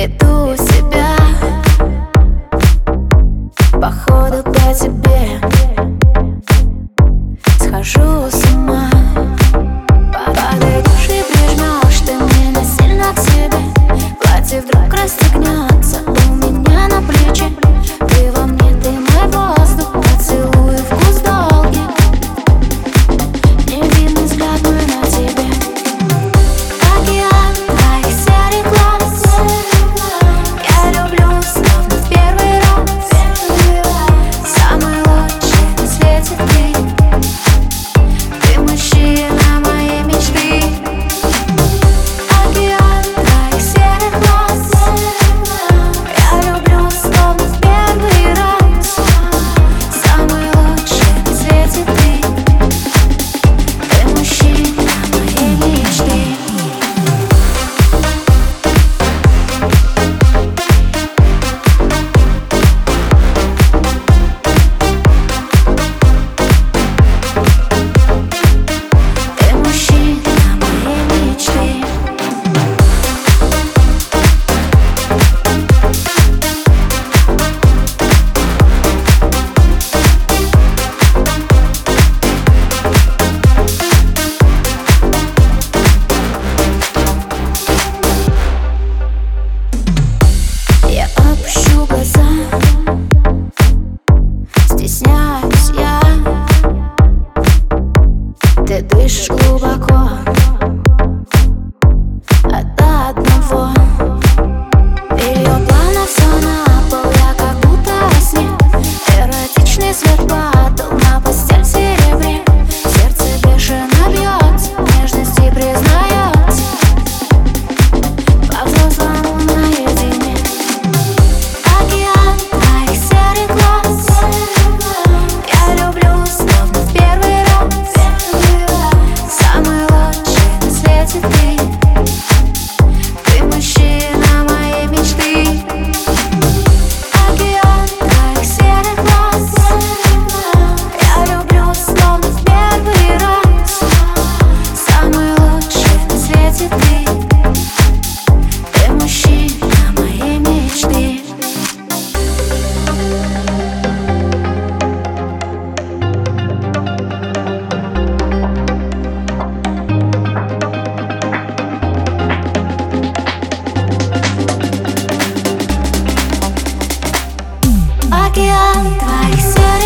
que tú Ты дышишь глубоко. От одного I can't.